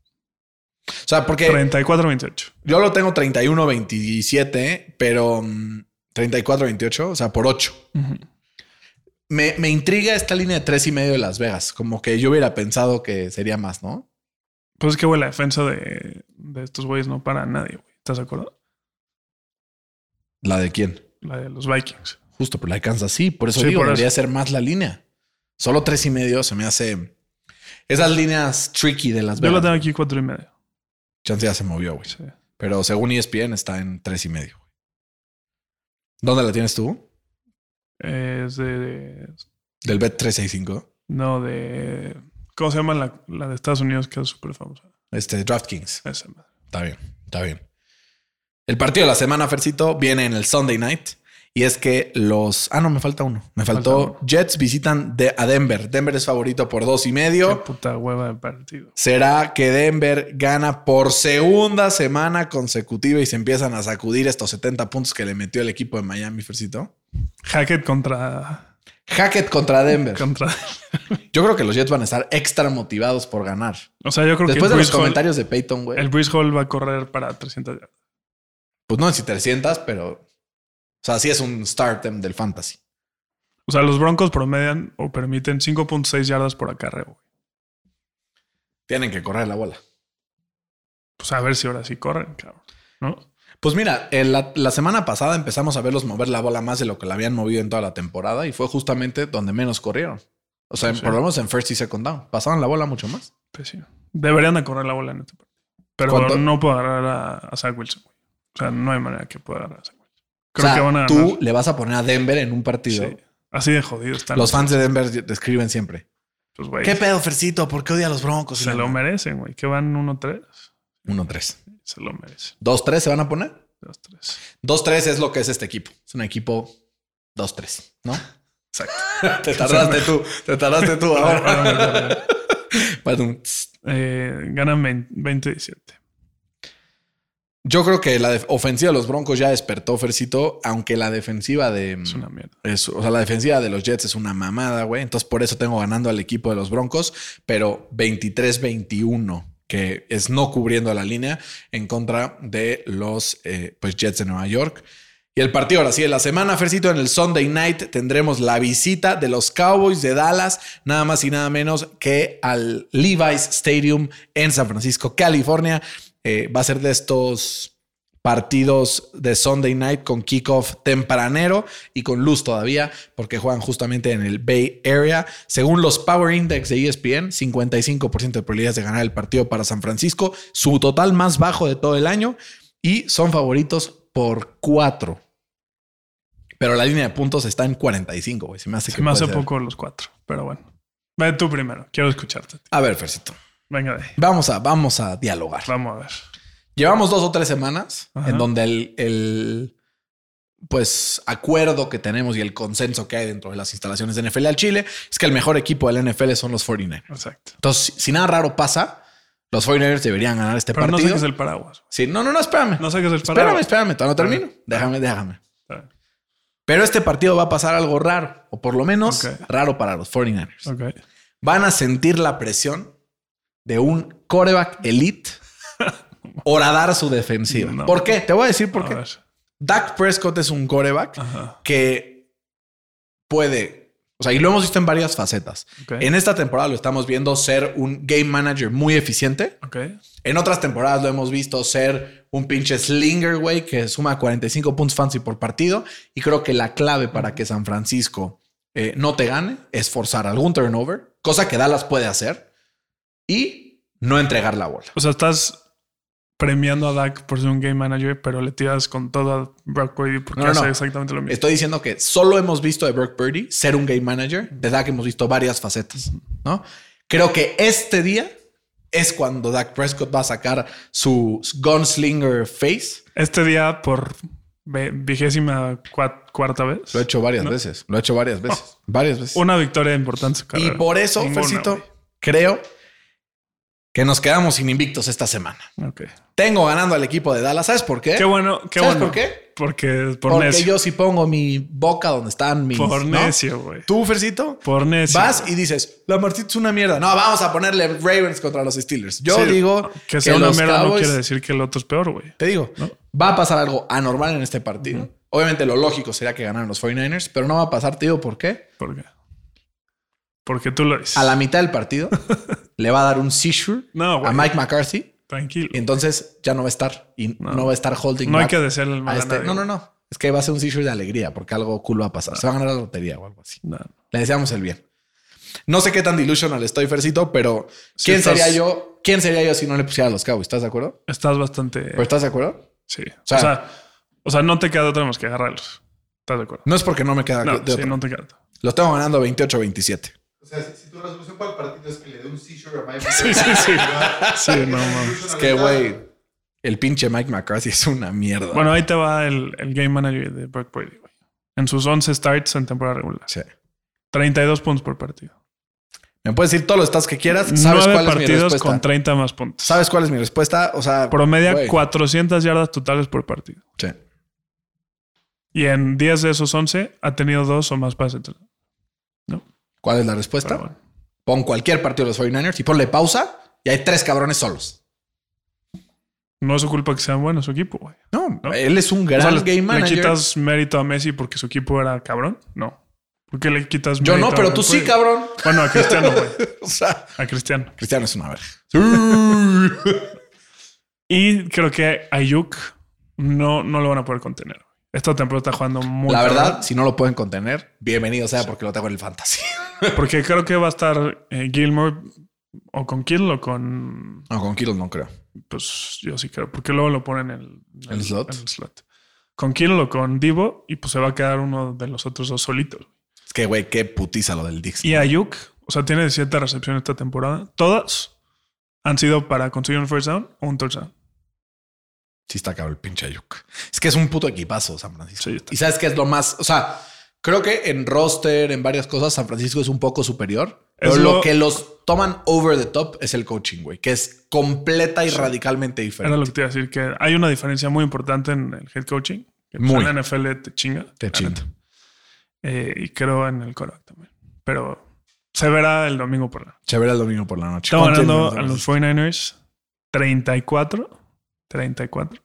O sea, porque 34-28. yo lo tengo 31-27, pero mm, 34-28, o sea, por 8. Me, me intriga esta línea de tres y medio de Las Vegas. Como que yo hubiera pensado que sería más, ¿no? Pues es que, güey, la defensa de, de estos güeyes no para a nadie, güey. ¿Estás de acuerdo? ¿La de quién? La de los Vikings. Justo, pero la de Kansas sí. Por eso Sí, digo, por debería eso. ser más la línea. Solo tres y medio se me hace... Esas líneas tricky de Las Yo la tengo aquí cuatro y medio. Chance ya se movió, güey. Sí. Pero según ESPN está en tres y medio. güey. ¿Dónde la tienes tú? Es de, de- Del Bet 365. No, de. ¿Cómo se llama la, la de Estados Unidos que es súper famosa? Este, DraftKings. Esa. Está bien, está bien. El partido de la semana, Fercito, viene en el Sunday night. Y es que los. Ah, no, me falta uno. Me faltó. Falta Jets visitan de- a Denver. Denver es favorito por dos y Qué medio. puta hueva de partido. ¿Será que Denver gana por segunda semana consecutiva y se empiezan a sacudir estos 70 puntos que le metió el equipo de Miami, Fercito? Hackett contra. Hackett contra Denver. contra Yo creo que los Jets van a estar extra motivados por ganar. o sea, yo creo Después que de el los Hall- comentarios de Peyton, güey. el Breeze Hall va a correr para 300 yardas. Pues no si 300, pero. O sea, sí es un startem del fantasy. O sea, los Broncos promedian o permiten 5.6 yardas por acarreo. güey. Tienen que correr la bola. Pues a ver si ahora sí corren, cabrón. ¿No? Pues mira, la, la semana pasada empezamos a verlos mover la bola más de lo que la habían movido en toda la temporada y fue justamente donde menos corrieron. O sea, Sí. por lo menos en first y second down. Pasaban la bola mucho más. Pues sí. Deberían de correr la bola en este partido. Pero ¿Cuánto? no puedo agarrar a, a Zach Wilson. güey. O sea, no hay manera que pueda agarrar a Zach Wilson. Creo o sea, que van a tú ganar. le vas a poner a Denver en un partido. Sí. Así de jodido están. Los fans de Denver te escriben siempre. Pues, güey, ¿Qué pedo, Fercito? ¿Por qué odia a los Broncos? se lo merecen, güey. Que van 1-3. 1-3. Se lo merecen. 2-3 se van a poner. 2-3. 2-3 es lo que es este equipo. Es un equipo 2-3, ¿no? Exacto. [laughs] te tardaste tú. Te tardaste tú ahora. [laughs] Perdón. Eh, ganan 20 27. Yo creo que la ofensiva de los Broncos ya despertó, Fercito, aunque la defensiva de. Es una mierda. es- o sea, la defensiva de los Jets es una mamada, güey. Entonces, por eso tengo ganando al equipo de los Broncos, pero 23-21, que es no cubriendo la línea en contra de los eh, pues, Jets de Nueva York. Y el partido ahora sí de la semana, Fercito, en el Sunday night tendremos la visita de los Cowboys de Dallas, nada más y nada menos que al Levi's Stadium en San Francisco, California. Eh, va a ser de estos partidos de Sunday night con kickoff tempranero y con luz todavía, porque juegan justamente en el Bay Area. Según los Power Index de ESPN, 55% de probabilidades de ganar el partido para San Francisco, su total más bajo de todo el año, y son favoritos por 4. Pero la línea de puntos está en 45, güey. Se me hace Se que me hace poco los cuatro, pero bueno. Ve tú primero. Quiero escucharte. A ver, Fercito. Venga de ahí. Vamos a, vamos a dialogar. Vamos a ver. Llevamos dos o tres semanas Ajá. en donde el, el, pues acuerdo que tenemos y el consenso que hay dentro de las instalaciones de NFL al Chile es que el mejor equipo del NFL son los 49ers. Exacto. Entonces, si nada raro pasa, los 49ers deberían ganar este Pero no partido. qué es el paraguas. Sí, no, no, no, espérame. No sé qué es el espérame, paraguas. espérame, todavía no termino. Déjame, déjame. Pero este partido va a pasar algo raro, o por lo menos raro para los 49ers. Ok. Van a sentir la presión de un coreback elite horadar su defensiva. No. ¿Por qué? Te voy a decir por A qué. ver. Dak Prescott es un coreback Ajá. que puede, o sea, y lo hemos visto en varias facetas. En esta temporada lo estamos viendo ser un game manager muy eficiente. Ok. En otras temporadas lo hemos visto ser un pinche slinger, güey, que suma 45 puntos fancy por partido. Y creo que la clave para que San Francisco eh, no te gane es forzar algún turnover, cosa que Dallas puede hacer, y no entregar la bola. O sea, estás premiando a Dak por ser un game manager, pero le tiras con todo a Brock Purdy porque No, no, hace no. exactamente lo mismo. Estoy diciendo que solo hemos visto de Brock Purdy ser un game manager, de Dak hemos visto varias facetas, ¿no? Creo que este día es cuando Dak Prescott va a sacar su gunslinger face. Este día, por vigésima cua- cuarta vez, Lo he hecho varias veces, lo he hecho varias veces, varias veces. una victoria importante su Y por eso, Ninguna, Fercito, creo que nos quedamos sin invictos esta semana. Ok. Tengo ganando al equipo de Dallas. ¿Sabes por qué? Qué bueno, qué ¿Sabes bueno. por qué? Porque por Porque necio. yo sí pongo mi boca donde están mis. por ¿no? necio, güey. Tú, Fercito, Por necio. vas y dices, la Martita es una mierda. No, vamos a ponerle Ravens contra los Steelers. Yo Sí, digo que sea una mierda no quiere decir que el otro es peor, güey. Te digo, va a pasar algo anormal en este partido. Obviamente lo lógico sería que ganaran los 49ers, pero no va a pasar, te digo, ¿por qué? ¿Por qué? Porque tú lo dices. A la mitad del partido [laughs] le va a dar un seizure No, a Mike McCarthy Tranquilo. y entonces ya no va a estar y no, va a estar holding No hay que desearle el mal a este- nadie, No, no, no. Es que va a ser un seizure de alegría porque algo cool va a pasar. Se va a ganar la lotería o algo así. No. Le deseamos el bien. No sé qué tan delusional estoy, Fercito, pero ¿quién estás- sería yo? ¿Quién sería yo si no le pusiera a los Cowboys? ¿Estás de acuerdo? Estás bastante. ¿Pero estás de acuerdo? sí. O sea- sea, o sea, no te queda otra más que agarrarlos. ¿Estás de acuerdo? No es porque no me queda No, de sí, otra. no te queda. Los tengo ganando 28-27. Sea, si, si tu resolución para el partido es que le dé un seizure a Mike Sí, sí, sí. Sí, no mames. Es que, güey, el pinche Mike McCarthy es una mierda. Bueno, ahí te va el, el game manager de Brock Purdy, güey. En sus 11 starts en temporada regular. Sí. 32 puntos por partido. Me puedes decir todos los stats que quieras. ¿Sabes 9 cuál es mi partidos respuesta? con 30 más puntos. ¿Sabes cuál es mi respuesta? O sea, Promedia güey, 400 yardas totales por partido. sí. Y en 10 de esos 11 ha tenido dos o más pases. ¿Cuál es la respuesta? Bueno. Pon cualquier partido de los 49ers y ponle pausa y hay tres cabrones solos. No es su culpa que sean buenos su equipo, güey. No, ¿No? él es un O gran sea, le, game ¿le manager. quitas mérito a Messi porque su equipo era cabrón? No. ¿Por qué le quitas Yo mérito no, a pero tú sí, cabrón. Bueno, a Cristiano, güey. [laughs] O sea, A Cristiano. Cristiano es una verga. [laughs] Y creo que Ayuk no, no lo van a poder contener. Esta temporada está jugando muy La cabrón. verdad, si no lo pueden contener, bienvenido sea porque lo tengo en el fantasy. [laughs] Porque creo que va a estar eh, Gilmore o con Kittle o con. No, con Kittle no creo. Pues yo sí creo. Porque luego lo ponen en el, en ¿El slot? en el slot. Con Kittle o con Divo y pues se va a quedar uno de los otros dos solitos. Es que, güey, qué putiza lo del Dix. Y Ayuk, o sea, tiene 17 recepciones esta temporada. Todas han sido para conseguir un first down o un touchdown. Sí está cabrón el pinche Ayuk. Es que es un puto equipazo San Francisco. Sí, y sabes qué es lo más... O sea, creo que en roster, en varias cosas, San Francisco es un poco superior. Pero lo... lo- que los toman over the top es el coaching, güey. Que es completa y radicalmente diferente. Era lo que te iba a decir, que hay una diferencia muy importante en el head coaching. Que pues, Muy. En la NFL te chinga. Te chinga. Eh, y creo en el coreback también. Pero se verá el domingo por la noche. Chévere el domingo por la noche. Estamos ¿Cuánto ganando a los 49ers 34. 34.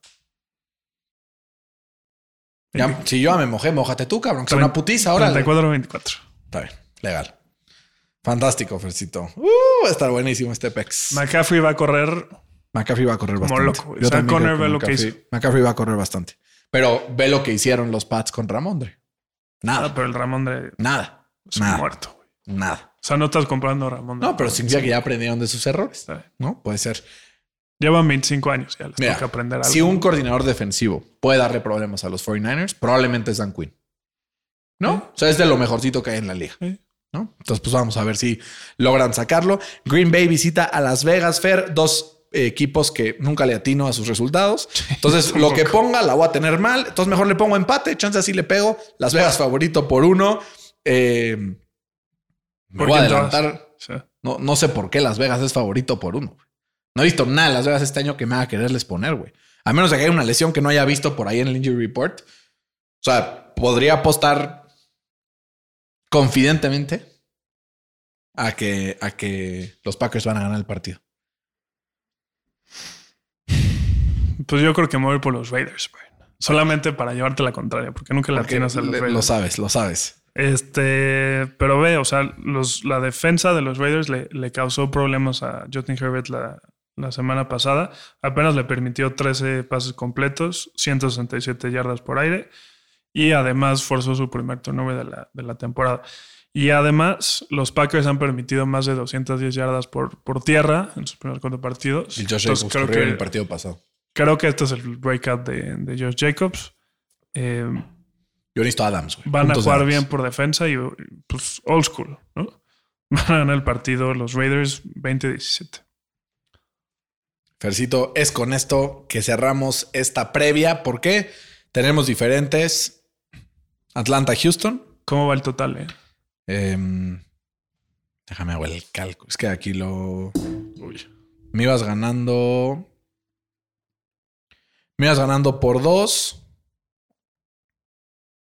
Ya, si yo ya me mojé, mojate tú, cabrón. Que es una putiza ahora. 34 24. Está bien, legal. Fantástico, Fercito. Uh, va a estar buenísimo este pex. McCaffrey va a correr. McCaffrey va a correr Como bastante. loco, güey. Yo O sea, ve lo que McCaffrey- hizo. McCaffrey va a correr bastante. Pero ve lo que hicieron los Pats con Ramondre. Nada, Ah, pero el Ramón de nada, es nada, muerto. nada. O sea, no estás comprando Ramón. No, pero significa que ya aprendieron de sus errores. ¿No? Puede ser. Llevan 25 años, ya les Mira, toca aprender algo. si un coordinador defensivo puede darle problemas a los 49ers, probablemente es Dan Quinn. ¿No? O sea, es de lo mejorcito que hay en la liga. ¿no? Entonces, pues vamos a ver si logran sacarlo. Green Bay visita a Las Vegas, Fer, dos equipos que nunca le atino a sus resultados. Entonces, [laughs] lo que ponga la voy a tener mal. Entonces, mejor le pongo empate, chance así le pego. Las Vegas favorito por uno. Eh, me ¿Por voy a adelantar. Sí. No, no sé por qué Las Vegas es favorito por uno. No he visto nada de Las Vegas este año que me haga quererles poner, güey. A menos de que haya una lesión que no haya visto por ahí en el injury report. O sea, podría apostar confidentemente a que, a que los Packers van a ganar el partido. Pues yo creo que me voy por los Raiders, güey. Solamente para llevarte la contraria, porque nunca la Porque tienes a los Raiders. lo sabes, lo sabes. Este, pero ve, o sea, los, la defensa de los Raiders le, le causó problemas a Justin Herbert la, la semana pasada. Apenas le permitió 13 pases completos, 167 yardas por aire y además forzó su primer turnover de la, de la temporada. Y además, los Packers han permitido más de 210 yardas por, por tierra en sus primeros cuatro partidos. Y Josh Entonces, Jacobs creo corrió en que- el partido pasado. Creo que este es el breakout de, de Josh Jacobs. Eh, Yo necesito Adams, güey. van a jugar Adams. bien por defensa y pues old school, ¿no? [laughs] Van a ganar el partido los Raiders 20-17. Fercito, es con esto que cerramos esta previa. ¿Por qué? Tenemos diferentes. Atlanta-Houston. ¿Cómo va el total? eh? Em, déjame hago el cálculo. Es que aquí lo. Me ibas ganando. Me ibas ganando por dos.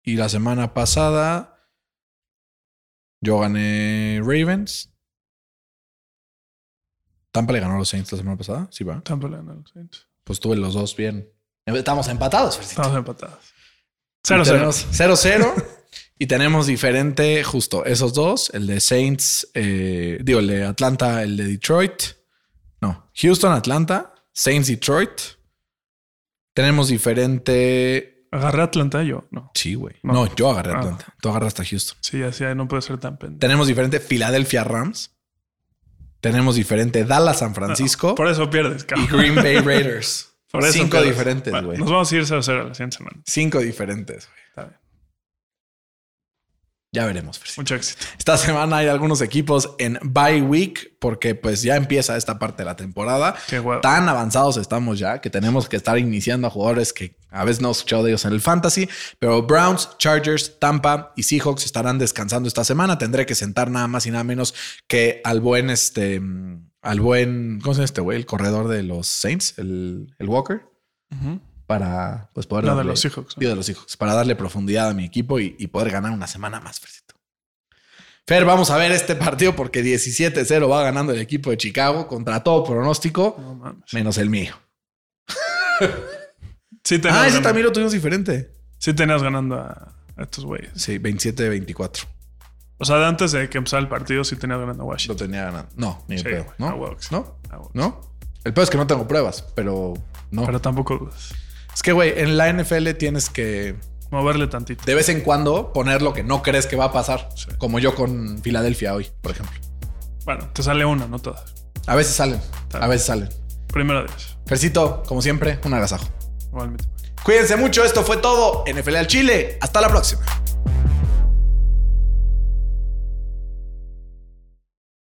Y la semana pasada. Yo gané Ravens. Tampa le ganó a los Saints la semana pasada. Sí, va. Tampa le ganó a los Saints. Pues tuve los dos bien. Estamos empatados, Fercito. Estamos empatados. Y 0-0. tenemos 0-0. y tenemos diferente, justo esos dos: el de Saints, eh, digo, el de Atlanta, el de Detroit. No, Houston, Atlanta, Saints, Detroit. Tenemos diferente. Agarré a Atlanta yo. No. Sí, güey. No. No. yo agarré Ah. Atlanta. Tú agarraste a Houston. Sí, así no puede ser tan pendejo. Tenemos diferente Philadelphia Rams. Tenemos diferente Dallas, San Francisco. Por eso pierdes, y cabrón. Green Bay Raiders. [laughs] Por eso Cinco pierdes. diferentes, Bueno, güey. Nos vamos a ir 0-0 la siguiente semana. Cinco diferentes, güey. Está bien. Ya veremos, Fercito. Mucho éxito. Esta semana hay algunos equipos en bye week porque pues ya empieza esta parte de la temporada. Qué. Tan avanzados estamos ya que tenemos que estar iniciando a jugadores que a veces no he escuchado de ellos en el fantasy, pero Browns, Chargers, Tampa y Seahawks estarán descansando esta semana. Tendré que sentar nada más y nada menos que al buen este al buen ¿cómo se llama este güey? El corredor de los Saints, el, el Walker para pues poder No, de darle- los Seahawks, ¿no? De los Seahawks, para darle profundidad a mi equipo y, y poder ganar una semana más, Fercito. Fer, vamos a ver este partido porque 17-0 va ganando el equipo de Chicago contra todo pronóstico, No menos el mío. [laughs] Sí Ah, ese también lo tuvimos diferente. sí tenías ganando a, a estos güeyes. Sí, 27-24. O sea, de antes de que empezara el partido, sí tenías ganando a Lo Washington. tenía ganando. No, ni de Sí, pedo. ¿No? ¿No? ¿No? El peor es que no tengo pruebas, pero no. Pero tampoco dudes. es que, güey, en la NFL tienes que Moverle tantito. de vez en cuando poner lo que no crees que va a pasar. Sí. Como yo con Filadelfia hoy, por ejemplo. Bueno, te sale una, no todas. A veces salen. A veces salen. Primero Dios. Fercito, como siempre, un agasajo. Igualmente. Cuídense mucho, esto fue todo. NFL al Chile. Hasta la próxima.